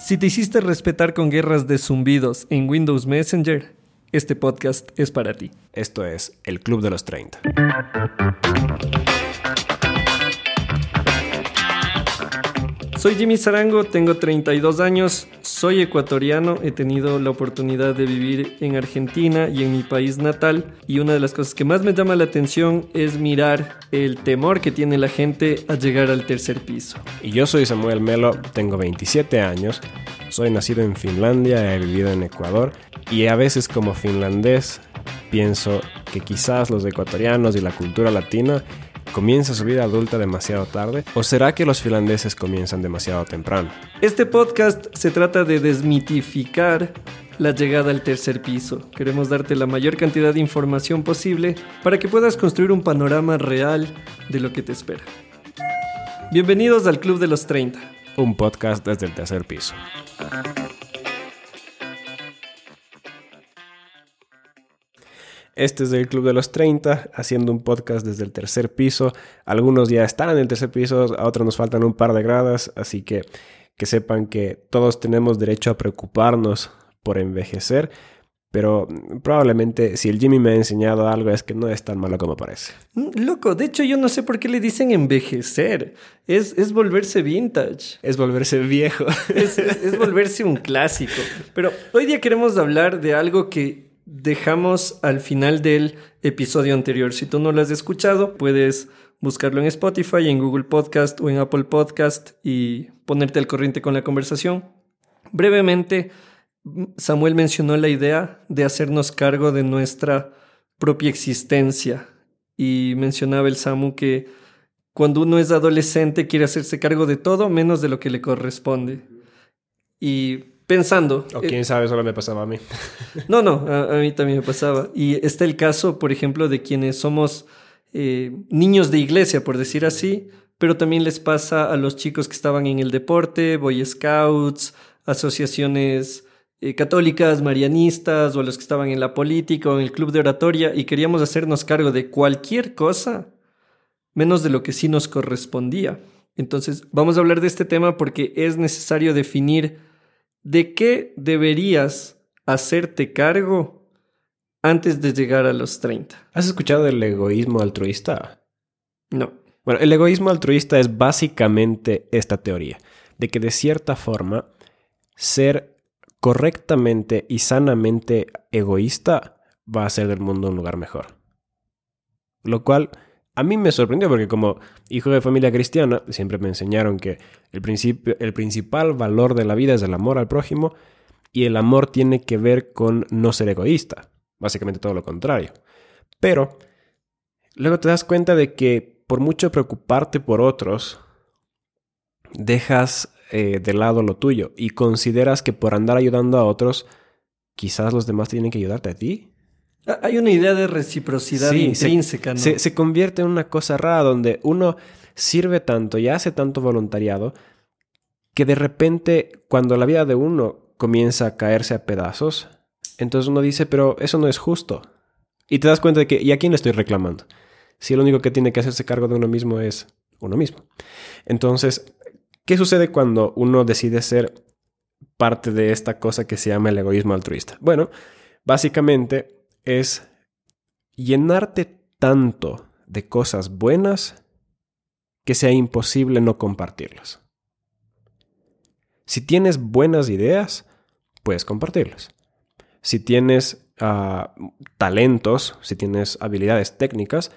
Si te hiciste respetar con guerras de zumbidos en Windows Messenger, este podcast es para ti. Esto es El Club de los 30. Soy Jimmy Zarango, tengo 32 años, soy ecuatoriano, he tenido la oportunidad de vivir en Argentina y en mi país natal y una de las cosas que más me llama la atención es mirar el temor que tiene la gente a llegar al tercer piso. Y yo soy Samuel Melo, tengo 27 años, soy nacido en Finlandia, he vivido en Ecuador y a veces como finlandés pienso que quizás los ecuatorianos y la cultura latina ¿Comienza su vida adulta demasiado tarde? ¿O será que los finlandeses comienzan demasiado temprano? Este podcast se trata de desmitificar la llegada al tercer piso. Queremos darte la mayor cantidad de información posible para que puedas construir un panorama real de lo que te espera. Bienvenidos al Club de los 30. Un podcast desde el tercer piso. Este es el Club de los 30, haciendo un podcast desde el tercer piso. Algunos ya están en el tercer piso, a otros nos faltan un par de gradas, así que que sepan que todos tenemos derecho a preocuparnos por envejecer, pero probablemente si el Jimmy me ha enseñado algo es que no es tan malo como parece. Mm, loco, de hecho yo no sé por qué le dicen envejecer. Es, es volverse vintage. Es volverse viejo. es, es volverse un clásico. Pero hoy día queremos hablar de algo que dejamos al final del episodio anterior. Si tú no lo has escuchado, puedes buscarlo en Spotify, en Google Podcast o en Apple Podcast y ponerte al corriente con la conversación. Brevemente, Samuel mencionó la idea de hacernos cargo de nuestra propia existencia y mencionaba el Samu que cuando uno es adolescente quiere hacerse cargo de todo menos de lo que le corresponde. Y pensando. O quién sabe, solo me pasaba a mí. No, no, a, mí también me pasaba. Y está el caso, por ejemplo, de quienes somos eh, niños de iglesia, por decir así, pero también les pasa a los chicos que estaban en el deporte, Boy Scouts, asociaciones eh, católicas, marianistas, o a los que estaban en la política o en el club de oratoria, y queríamos hacernos cargo de cualquier cosa, menos de lo que sí nos correspondía. Entonces, vamos a hablar de este tema porque es necesario definir ¿De qué deberías hacerte cargo antes de llegar a los 30? ¿Has escuchado del egoísmo altruista? No. Bueno, el egoísmo altruista es básicamente esta teoría, de que de cierta forma ser correctamente y sanamente egoísta va a hacer del mundo un lugar mejor. Lo cual a mí me sorprendió porque como hijo de familia cristiana siempre me enseñaron que el, principio, el principal valor de la vida es el amor al prójimo y el amor tiene que ver con no ser egoísta, básicamente todo lo contrario. Pero luego te das cuenta de que por mucho preocuparte por otros, dejas eh, de lado lo tuyo y consideras que por andar ayudando a otros, quizás los demás tienen que ayudarte a ti. Ah, hay una idea de reciprocidad intrínseca, se, ¿no? Se, convierte en una cosa rara donde uno sirve tanto y hace tanto voluntariado que de repente cuando la vida de uno comienza a caerse a pedazos, entonces uno dice, pero eso no es justo. Y te das cuenta de que, ¿y a quién le estoy reclamando? Si el único que tiene que hacerse cargo de uno mismo es uno mismo. Entonces, ¿qué sucede cuando uno decide ser parte de esta cosa que se llama el egoísmo altruista? Bueno, básicamente es llenarte tanto de cosas buenas que sea imposible no compartirlas. Si tienes buenas ideas, puedes compartirlas. Si tienes ah, talentos, si tienes habilidades técnicas,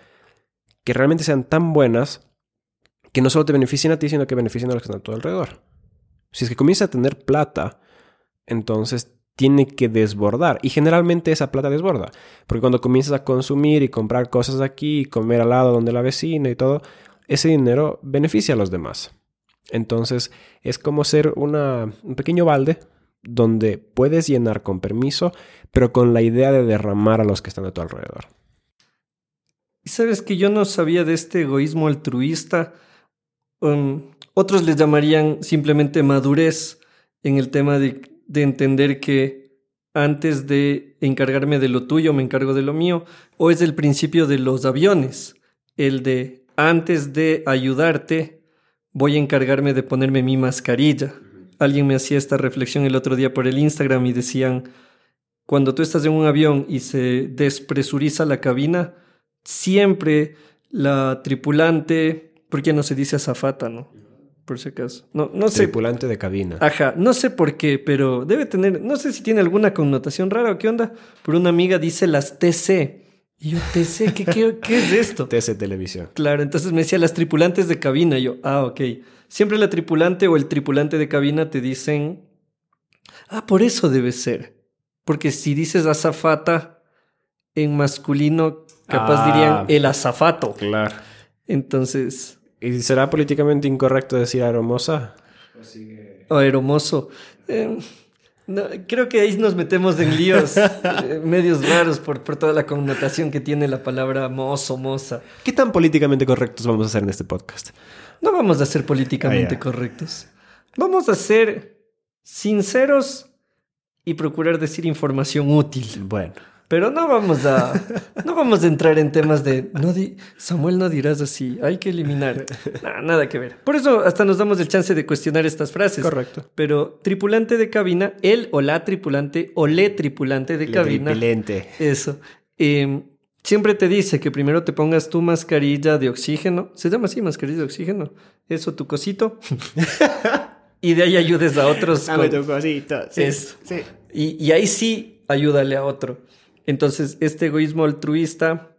que realmente sean tan buenas que no solo te beneficien a ti, sino que beneficien a los que están a tu alrededor. Si es que comienzas a tener plata, entonces tiene que desbordar. Y generalmente esa plata desborda. Porque cuando comienzas a consumir y comprar cosas aquí y comer al lado donde la vecina y todo, ese dinero beneficia a los demás. Entonces es como ser un pequeño balde donde puedes llenar con permiso, pero con la idea de derramar a los que están a tu alrededor. Y sabes que yo no sabía de este egoísmo altruista. Um, otros les llamarían simplemente madurez en el tema de de entender que antes de encargarme de lo tuyo, me encargo de lo mío, o es el principio de los aviones, el de antes de ayudarte, voy a encargarme de ponerme mi mascarilla. alguien me hacía esta reflexión el otro día por el Instagram y decían, cuando tú estás en un avión y se despresuriza la cabina, siempre la tripulante, ¿por qué no se dice azafata, no? Por si acaso. No, no sé. Tripulante de cabina. Ajá, no sé por qué, pero debe tener, no sé si tiene alguna connotación rara o qué onda, pero una amiga dice las TC. Y yo, TC, ¿qué, qué, qué es esto? TC Televisión. Claro, entonces me decía las tripulantes de cabina. Y yo, ah, ok. Siempre la tripulante o el tripulante de cabina te dicen, ah, por eso debe ser. Porque si dices azafata en masculino, capaz Ah. dirían el azafato. Claro. Entonces, ¿Y será políticamente incorrecto decir aeromosa? o hermoso. Eh, no, creo que ahí nos metemos en líos eh, medios raros por, por toda la connotación que tiene la palabra mozo, moza. ¿Qué tan políticamente correctos vamos a hacer en este podcast? No vamos a ser políticamente Ah, correctos. Vamos a ser sinceros y procurar decir información útil. Bueno. Pero no vamos a no vamos a entrar en temas de no di- Samuel no dirás así, hay que eliminar. Nah, nada que ver. Por eso hasta nos damos el chance de cuestionar estas frases. Correcto. Pero tripulante de cabina, él o la tripulante o le tripulante de cabina. Tripilente. Eso. Eh, siempre te dice que primero te pongas tu mascarilla de oxígeno. Se llama así, mascarilla de oxígeno. Eso, tu cosito. y de ahí ayudes a otros. con- cosito. Eso. Y, y ahí sí, ayúdale a otro. Entonces, este egoísmo altruista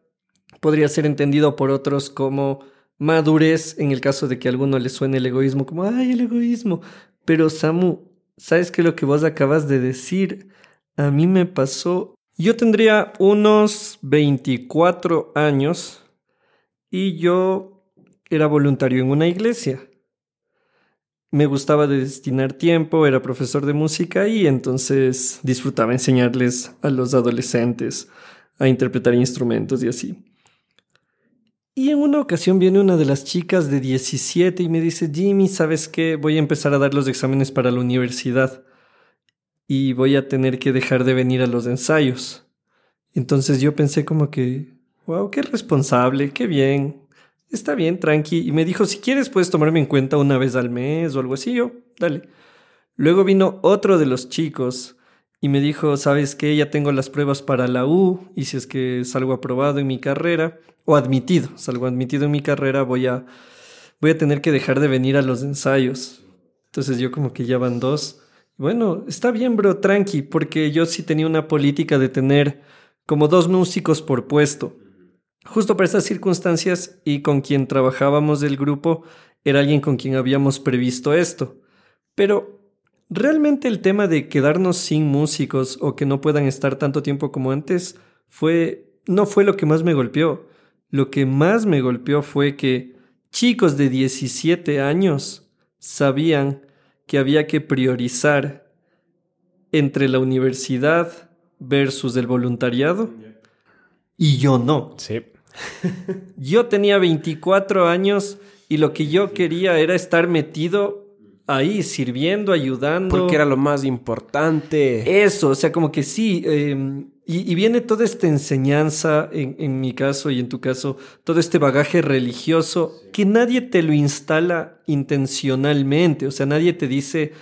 podría ser entendido por otros como madurez, en el caso de que a alguno le suene el egoísmo como, ay, el egoísmo. Pero Samu, ¿sabes qué lo que vos acabas de decir? A mí me pasó, yo tendría unos 24 años y yo era voluntario en una iglesia me gustaba de destinar tiempo, era profesor de música y entonces disfrutaba enseñarles a los adolescentes a interpretar instrumentos y así. Y en una ocasión viene una de las chicas de 17 y me dice, Jimmy, ¿sabes qué? Voy a empezar a dar los exámenes para la universidad y voy a tener que dejar de venir a los ensayos. Entonces yo pensé como que, wow, qué responsable, qué bien, está bien, tranqui. Y me dijo, si quieres puedes tomarme en cuenta una vez al mes o algo así. Yo, dale. Luego vino otro de los chicos y me dijo, sabes que ya tengo las pruebas para la U y si es que salgo aprobado en mi carrera o admitido, salgo admitido en mi carrera, voy a, voy a tener que dejar de venir a los ensayos. Entonces yo como que ya van dos. Bueno, está bien, bro, tranqui, porque yo sí tenía una política de tener como dos músicos por puesto. Justo para esas circunstancias y con quien trabajábamos del grupo era alguien con quien habíamos previsto esto. Pero realmente el tema de quedarnos sin músicos o que no puedan estar tanto tiempo como antes fue no fue lo que más me golpeó. Lo que más me golpeó fue que chicos de 17 años sabían que había que priorizar entre la universidad versus el voluntariado y yo no. Sí. Yo tenía 24 años y lo que yo quería era estar metido ahí, sirviendo, ayudando. Porque era lo más importante. Eso, o sea, como que sí. eh, y, y viene toda esta enseñanza, en, en mi caso y en tu caso, todo este bagaje religioso que nadie te lo instala intencionalmente. O sea, nadie te dice,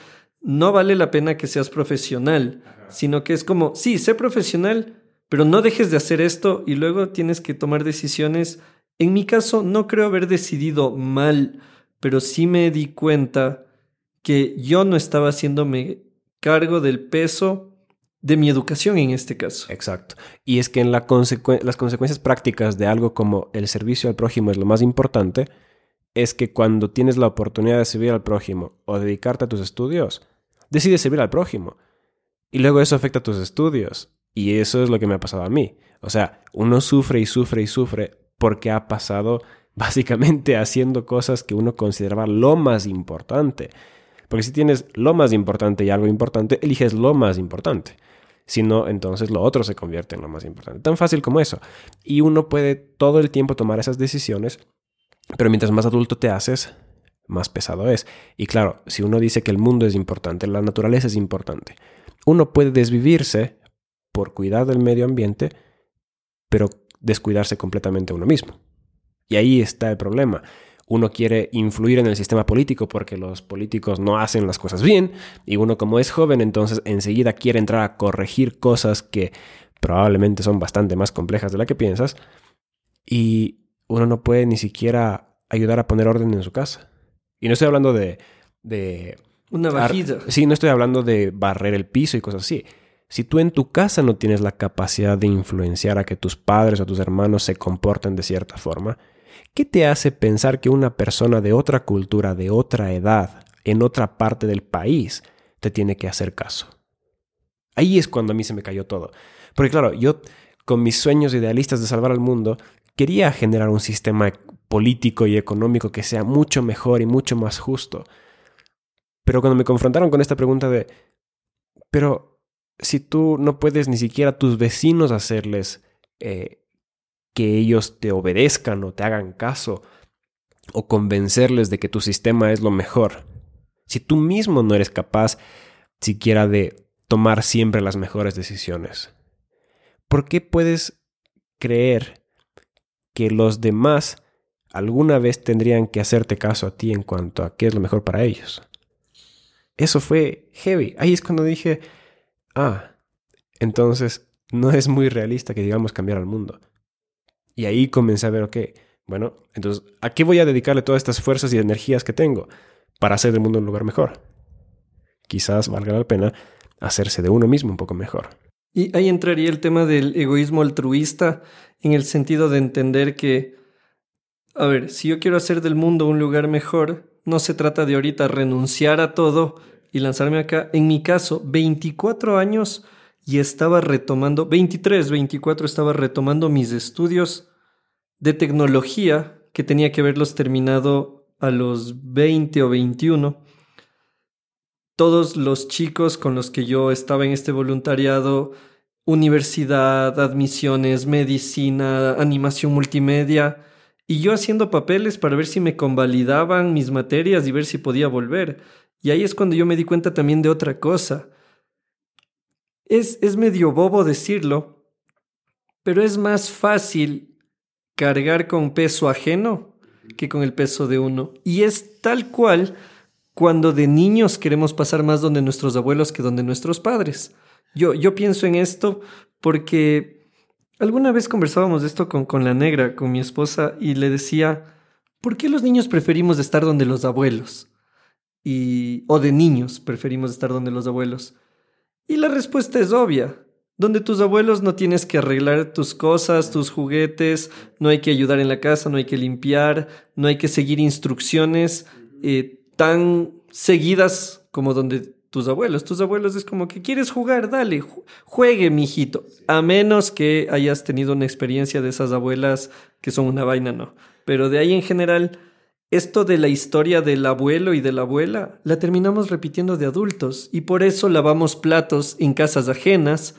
no vale la pena que seas profesional, sino que es como, sí, sé profesional, pero no dejes de hacer esto y luego tienes que tomar decisiones. En mi caso, no creo haber decidido mal, pero sí me di cuenta que yo no estaba haciéndome cargo del peso de mi educación en este caso. Exacto. Y es que en la consecu- las consecuencias prácticas de algo como el servicio al prójimo es lo más importante, es que cuando tienes la oportunidad de servir al prójimo o dedicarte a tus estudios, decides servir al prójimo. Y luego eso afecta a tus estudios. Y eso es lo que me ha pasado a mí. O sea, uno sufre y sufre y sufre porque ha pasado básicamente haciendo cosas que uno consideraba lo más importante. Porque si tienes lo más importante y algo importante, eliges lo más importante. Si no, entonces lo otro se convierte en lo más importante. Tan fácil como eso. Y uno puede todo el tiempo tomar esas decisiones, pero mientras más adulto te haces, más pesado es. Y claro, si uno dice que el mundo es importante, la naturaleza es importante, uno puede desvivirse por cuidar del medio ambiente, pero descuidarse completamente a uno mismo. Y ahí está el problema. uno quiere influir en el sistema político porque los políticos no hacen las cosas bien y uno como es joven entonces enseguida quiere entrar a corregir cosas que probablemente son bastante más complejas de la que piensas y uno no puede ni siquiera ayudar a poner orden en su casa. Y no estoy hablando de... de Una vajilla. Sí, no estoy hablando de barrer el piso y cosas así. Si tú en tu casa no tienes la capacidad de influenciar a que tus padres o tus hermanos se comporten de cierta forma, ¿Qué te hace pensar que una persona de otra cultura, de otra edad, en otra parte del país, te tiene que hacer caso? Ahí es cuando a mí se me cayó todo. Porque claro, yo con mis sueños idealistas de salvar al mundo, quería generar un sistema político y económico que sea mucho mejor y mucho más justo. Pero cuando me confrontaron con esta pregunta de, pero si tú no puedes ni siquiera a tus vecinos hacerles eh, que ellos te obedezcan o te hagan caso o convencerles de que tu sistema es lo mejor. Si tú mismo no eres capaz siquiera de tomar siempre las mejores decisiones, ¿por qué puedes creer que los demás alguna vez tendrían que hacerte caso a ti en cuanto a qué es lo mejor para ellos? Eso fue heavy. Ahí es cuando dije, ah, entonces no es muy realista que digamos cambiar al mundo. Y ahí comencé a ver, ok, bueno, entonces, ¿a qué voy a dedicarle todas estas fuerzas y energías que tengo para hacer del mundo un lugar mejor? Quizás valga la pena hacerse de uno mismo un poco mejor. Y ahí entraría el tema del egoísmo altruista en el sentido de entender que, a ver, si yo quiero hacer del mundo un lugar mejor, no se trata de ahorita renunciar a todo y lanzarme acá. En mi caso, 24 años y estaba retomando, 23, 24, estaba retomando mis estudios de tecnología que tenía que haberlos terminado a los 20 o 21. Todos los chicos con los que yo estaba en este voluntariado, universidad, admisiones, medicina, animación multimedia, y yo haciendo papeles para ver si me convalidaban mis materias y ver si podía volver. Y ahí es cuando yo me di cuenta también de otra cosa es, medio bobo decirlo, pero es más fácil cargar con peso ajeno que con el peso de uno. Y es tal cual cuando de niños queremos pasar más donde nuestros abuelos que donde nuestros padres. Yo, yo pienso en esto porque alguna vez conversábamos de esto con, con la negra, con mi esposa, y le decía, ¿por qué los niños preferimos estar donde los abuelos? Y, o de niños preferimos estar donde los abuelos. Y la respuesta es obvia. Donde tus abuelos no tienes que arreglar tus cosas, tus juguetes, no hay que ayudar en la casa, no hay que limpiar, no hay que seguir instrucciones eh, tan seguidas como donde tus abuelos. Tus abuelos es como que quieres jugar, dale, juegue, mijito. A menos que hayas tenido una experiencia de esas abuelas que son una vaina, no. Pero de ahí en general esto de la historia del abuelo y de la abuela la terminamos repitiendo de adultos y por eso lavamos platos en casas ajenas,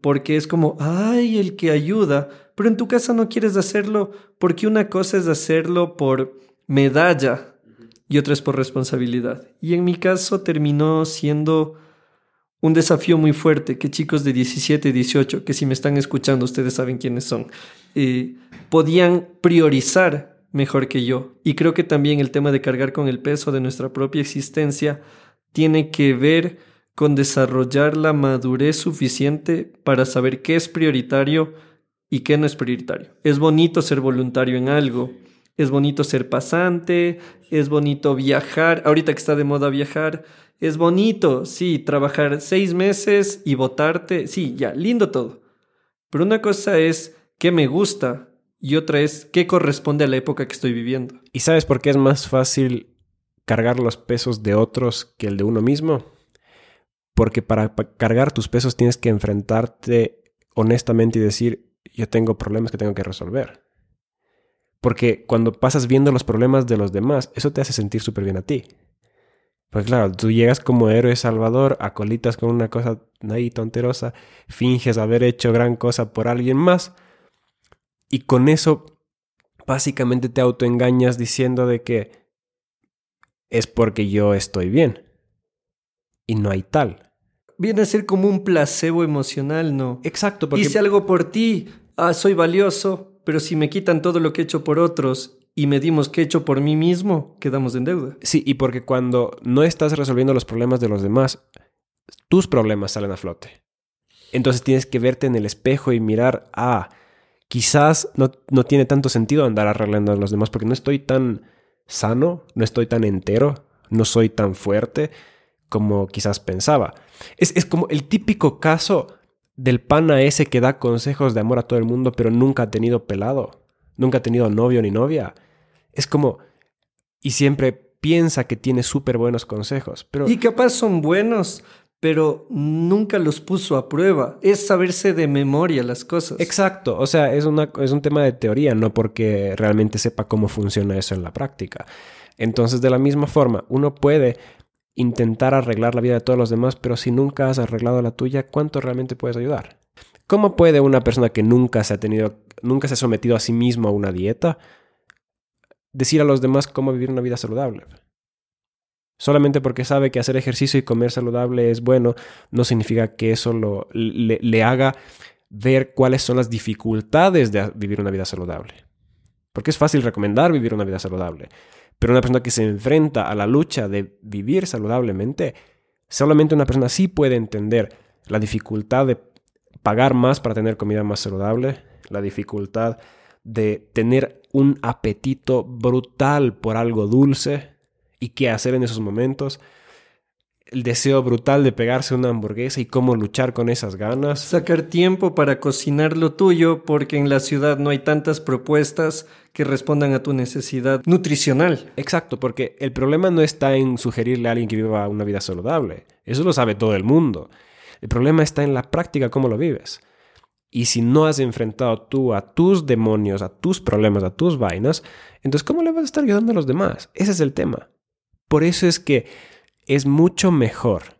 porque es como, ay, el que ayuda, pero en tu casa no quieres hacerlo porque una cosa es hacerlo por medalla y otra es por responsabilidad. Y en mi caso terminó siendo un desafío muy fuerte que chicos de 17, 18, que si me están escuchando ustedes saben quiénes son, eh, podían priorizar mejor que yo. Y creo que también el tema de cargar con el peso de nuestra propia existencia tiene que ver con desarrollar la madurez suficiente para saber qué es prioritario y qué no es prioritario. Es bonito ser voluntario en algo, es bonito ser pasante, es bonito viajar, ahorita que está de moda viajar, es bonito, sí, trabajar seis meses y votarte, sí, ya, lindo todo. Pero una cosa es qué me gusta y otra es qué corresponde a la época que estoy viviendo. ¿Y sabes por qué es más fácil cargar los pesos de otros que el de uno mismo? Porque para cargar tus pesos tienes que enfrentarte honestamente y decir, yo tengo problemas que tengo que resolver. Porque cuando pasas viendo los problemas de los demás, eso te hace sentir súper bien a ti. Pues claro, tú llegas como héroe salvador, acolitas con una cosa ahí tonterosa, finges haber hecho gran cosa por alguien más, y con eso básicamente te autoengañas diciendo de que es porque yo estoy bien. Y no hay tal. Viene a ser como un placebo emocional, ¿no? Exacto, porque... Hice algo por ti, ah, soy valioso, pero si me quitan todo lo que he hecho por otros y medimos qué he hecho por mí mismo, quedamos en deuda. Sí, y porque cuando no estás resolviendo los problemas de los demás, tus problemas salen a flote. Entonces tienes que verte en el espejo y mirar, ah, quizás no, no tiene tanto sentido andar arreglando a los demás porque no estoy tan sano, no estoy tan entero, no soy tan fuerte como quizás pensaba. Es, es como el típico caso del pana ese que da consejos de amor a todo el mundo, pero nunca ha tenido pelado, nunca ha tenido novio ni novia. Es como, y siempre piensa que tiene súper buenos consejos, pero... Y capaz son buenos, pero nunca los puso a prueba. Es saberse de memoria las cosas. Exacto, o sea, es, es un tema de teoría, no porque realmente sepa cómo funciona eso en la práctica. Entonces, de la misma forma, uno puede intentar arreglar la vida de todos los demás, pero si nunca has arreglado la tuya, ¿cuánto realmente puedes ayudar? ¿Cómo puede una persona que nunca se ha tenido, nunca se ha sometido a sí mismo a una dieta, decir a los demás cómo vivir una vida saludable? Solamente porque sabe que hacer ejercicio y comer saludable es bueno, no significa que eso lo, le, haga ver cuáles son las dificultades de vivir una vida saludable. Porque es fácil recomendar vivir una vida saludable. Pero una persona que se enfrenta a la lucha de vivir saludablemente, solamente una persona sí puede entender la dificultad de pagar más para tener comida más saludable, la dificultad de tener un apetito brutal por algo dulce y qué hacer en esos momentos, el deseo brutal de pegarse una hamburguesa y cómo luchar con esas ganas. Sacar tiempo para cocinar lo tuyo porque en la ciudad no hay tantas propuestas que respondan a tu necesidad nutricional. Exacto, porque el problema no está en sugerirle a alguien que viva una vida saludable. Eso lo sabe todo el mundo. El problema está en la práctica, cómo lo vives. Y si no has enfrentado tú a tus demonios, a tus problemas, a tus vainas, entonces ¿cómo le vas a estar ayudando a los demás? Ese es el tema. Por eso es que es mucho mejor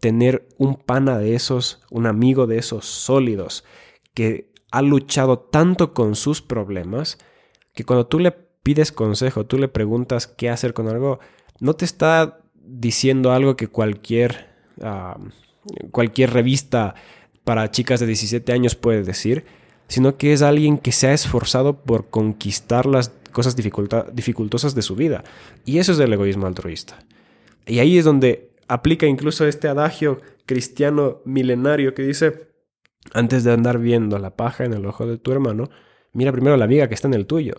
tener un pana de esos, un amigo de esos sólidos, que ha luchado tanto con sus problemas, que cuando tú le pides consejo, tú le preguntas qué hacer con algo, no te está diciendo algo que cualquier, cualquier revista para chicas de 17 años puede decir, sino que es alguien que se ha esforzado por conquistar las cosas dificultosas de su vida. Y eso es el egoísmo altruista. Y ahí es donde aplica incluso este adagio cristiano milenario que dice, antes de andar viendo la paja en el ojo de tu hermano, mira primero la viga que está en el tuyo.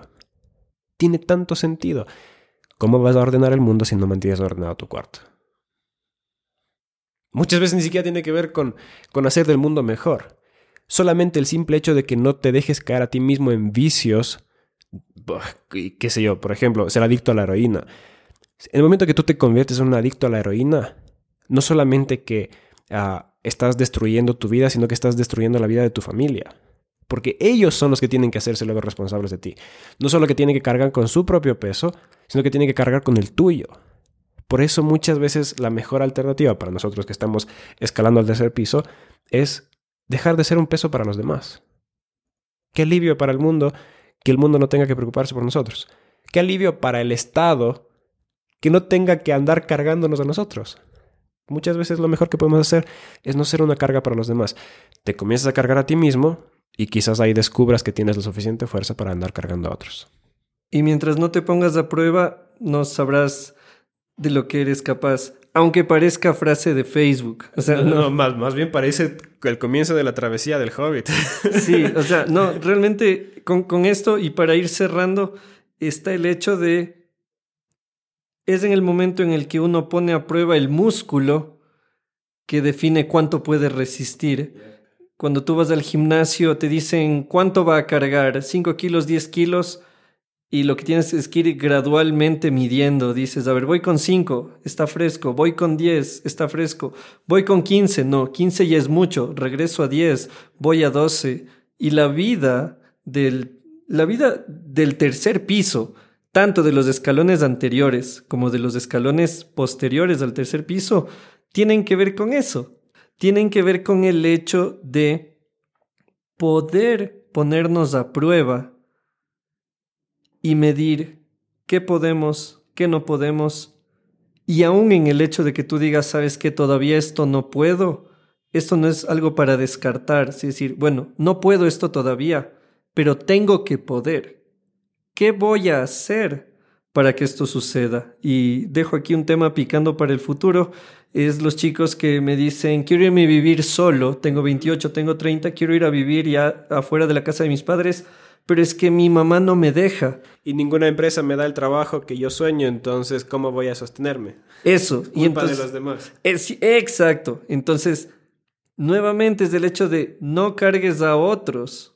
Tiene tanto sentido. ¿Cómo vas a ordenar el mundo si no mantienes ordenado tu cuarto? Muchas veces ni siquiera tiene que ver con, con hacer del mundo mejor. Solamente el simple hecho de que no te dejes caer a ti mismo en vicios, qué sé yo, por ejemplo, ser adicto a la heroína en el momento que tú te conviertes en un adicto a la heroína, no solamente que ah, estás destruyendo tu vida, sino que estás destruyendo la vida de tu familia. Porque ellos son los que tienen que hacerse luego responsables de ti. No solo que tienen que cargar con su propio peso, sino que tienen que cargar con el tuyo. Por eso muchas veces la mejor alternativa para nosotros que estamos escalando al tercer piso es dejar de ser un peso para los demás. Qué alivio para el mundo que el mundo no tenga que preocuparse por nosotros. Qué alivio para el Estado que no tenga que andar cargándonos a nosotros. Muchas veces lo mejor que podemos hacer es no ser una carga para los demás. Te comienzas a cargar a ti mismo y quizás ahí descubras que tienes la suficiente fuerza para andar cargando a otros. Y mientras no te pongas a prueba, no sabrás de lo que eres capaz. Aunque parezca frase de Facebook. O sea, no, más, más bien parece el comienzo de la travesía del Hobbit. Sí, o sea, no, realmente con, con esto y para ir cerrando está el hecho de es en el momento en el que uno pone a prueba el músculo que define cuánto puede resistir. Cuando tú vas al gimnasio te dicen cuánto va a cargar, 5 kilos, 10 kilos, y lo que tienes es que ir gradualmente midiendo. Dices, a ver, voy con 5, está fresco, voy con 10, está fresco, voy con 15, no, 15 ya es mucho, regreso a 10, voy a 12. Y la vida del, la vida del tercer piso, tanto de los escalones anteriores como de los escalones posteriores al tercer piso, tienen que ver con eso. Tienen que ver con el hecho de poder ponernos a prueba y medir qué podemos, qué no podemos. Y aún en el hecho de que tú digas, sabes que todavía esto no puedo, esto no es algo para descartar, es decir, bueno, no puedo esto todavía, pero tengo que poder ¿qué voy a hacer para que esto suceda? Y dejo aquí un tema picando para el futuro. Es los chicos que me dicen, quiero irme a vivir solo, tengo 28, tengo 30, quiero ir a vivir ya afuera de la casa de mis padres, pero es que mi mamá no me deja. Y ninguna empresa me da el trabajo que yo sueño, entonces, ¿cómo voy a sostenerme? Eso. Culpa y entonces, de los demás. Es, exacto. Entonces, nuevamente es el hecho de no cargues a otros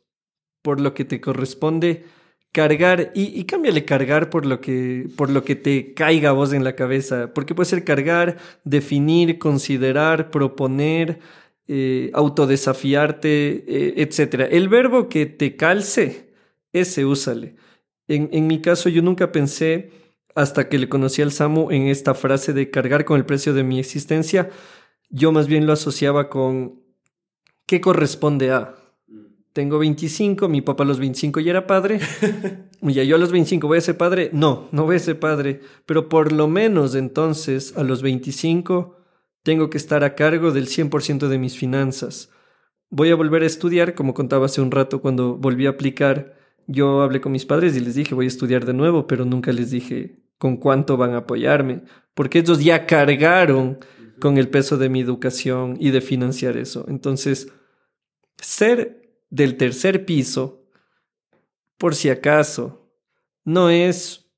por lo que te corresponde cargar y, y cámbiale cargar por lo que por lo que te caiga a vos en la cabeza porque puede ser cargar definir considerar proponer eh, autodesafiarte eh, etcétera el verbo que te calce ese úsale en, en mi caso yo nunca pensé hasta que le conocí al Samu en esta frase de cargar con el precio de mi existencia yo más bien lo asociaba con qué corresponde a tengo 25, mi papá a los 25 ya era padre. ya yo a los 25 voy a ser padre. No, no voy a ser padre. Pero por lo menos entonces a los 25 tengo que estar a cargo del 100% de mis finanzas. Voy a volver a estudiar, como contaba hace un rato cuando volví a aplicar. Yo hablé con mis padres y les dije voy a estudiar de nuevo, pero nunca les dije con cuánto van a apoyarme, porque ellos ya cargaron con el peso de mi educación y de financiar eso. Entonces, ser del tercer piso, por si acaso, no es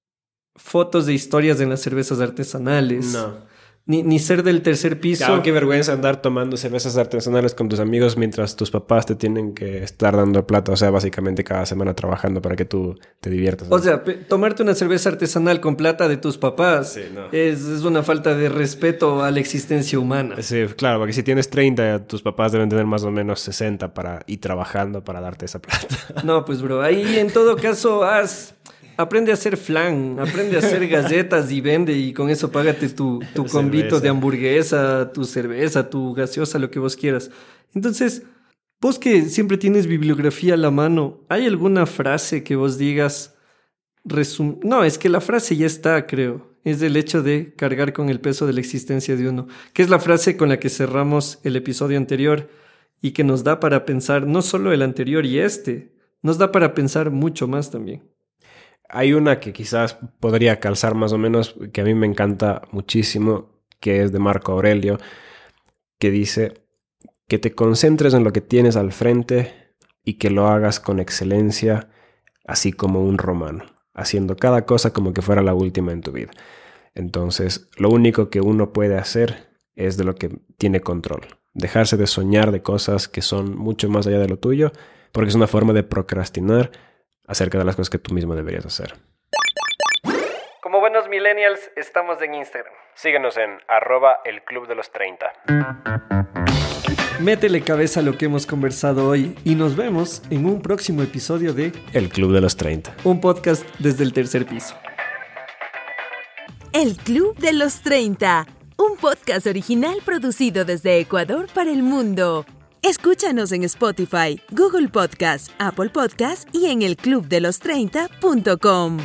fotos de historias en las cervezas artesanales. No. Ni, ni ser del tercer piso. Claro, qué vergüenza andar tomando cervezas artesanales con tus amigos mientras tus papás te tienen que estar dando plata, o sea, básicamente cada semana trabajando para que tú te diviertas. O sea, tomarte una cerveza artesanal con plata de tus papás Sí, no. es, es una falta de respeto a la existencia humana. Sí, claro, porque si tienes 30, tus papás deben tener más o menos 60 para ir trabajando para darte esa plata. No, pues bro, ahí en todo caso haz, aprende a hacer flan, aprende a hacer galletas y vende y con eso págate tu, tu convito de hamburguesa, tu cerveza, tu gaseosa, lo que vos quieras. Entonces, vos que siempre tienes bibliografía a la mano, ¿hay alguna frase que vos digas? resum- no, es que la frase ya está, creo. Es el hecho de cargar con el peso de la existencia de uno, que es la frase con la que cerramos el episodio anterior y que nos da para pensar no solo el anterior y este, nos da para pensar mucho más también. Hay una que quizás podría calzar más o menos, que a mí me encanta muchísimo, que es de Marco Aurelio, que dice que te concentres en lo que tienes al frente y que lo hagas con excelencia, así como un romano, haciendo cada cosa como que fuera la última en tu vida. Entonces, lo único que uno puede hacer es de lo que tiene control, dejarse de soñar de cosas que son mucho más allá de lo tuyo, porque es una forma de procrastinar acerca de las cosas que tú mismo deberías hacer. Como buenos millennials, estamos en Instagram. Síguenos en arroba el club de los 30. Métele cabeza a lo que hemos conversado hoy y nos vemos en un próximo episodio de El club de los 30. un podcast desde el tercer piso. El Club de los 30, un podcast original producido desde Ecuador para el mundo. Escúchanos en Spotify, Google Podcast, Apple Podcast y en elclubdelos30.com.